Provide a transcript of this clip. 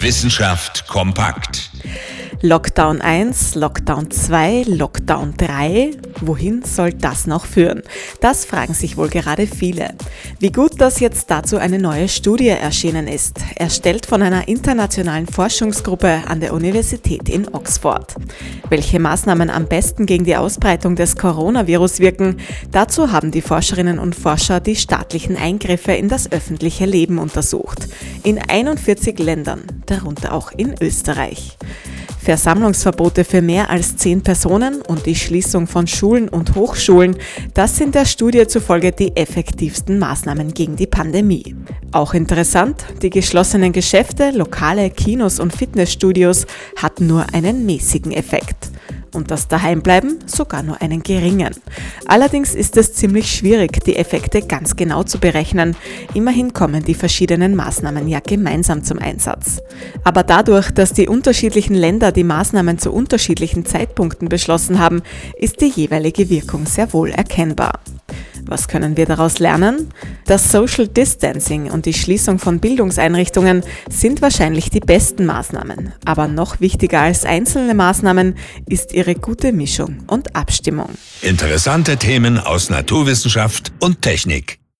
Wissenschaft kompakt. Lockdown 1, Lockdown 2, Lockdown 3. Wohin soll das noch führen? Das fragen sich wohl gerade viele. Wie gut, dass jetzt dazu eine neue Studie erschienen ist, erstellt von einer internationalen Forschungsgruppe an der Universität in Oxford. Welche Maßnahmen am besten gegen die Ausbreitung des Coronavirus wirken, dazu haben die Forscherinnen und Forscher die staatlichen Eingriffe in das öffentliche Leben untersucht. In 41 Ländern, darunter auch in Österreich. Versammlungsverbote für mehr als zehn Personen und die Schließung von Schulen und Hochschulen, das sind der Studie zufolge die effektivsten Maßnahmen gegen die Pandemie. Auch interessant, die geschlossenen Geschäfte, Lokale, Kinos und Fitnessstudios hatten nur einen mäßigen Effekt und das Daheimbleiben sogar nur einen geringen. Allerdings ist es ziemlich schwierig, die Effekte ganz genau zu berechnen. Immerhin kommen die verschiedenen Maßnahmen ja gemeinsam zum Einsatz. Aber dadurch, dass die unterschiedlichen Länder die Maßnahmen zu unterschiedlichen Zeitpunkten beschlossen haben, ist die jeweilige Wirkung sehr wohl erkennbar. Was können wir daraus lernen? Das Social Distancing und die Schließung von Bildungseinrichtungen sind wahrscheinlich die besten Maßnahmen. Aber noch wichtiger als einzelne Maßnahmen ist ihre gute Mischung und Abstimmung. Interessante Themen aus Naturwissenschaft und Technik.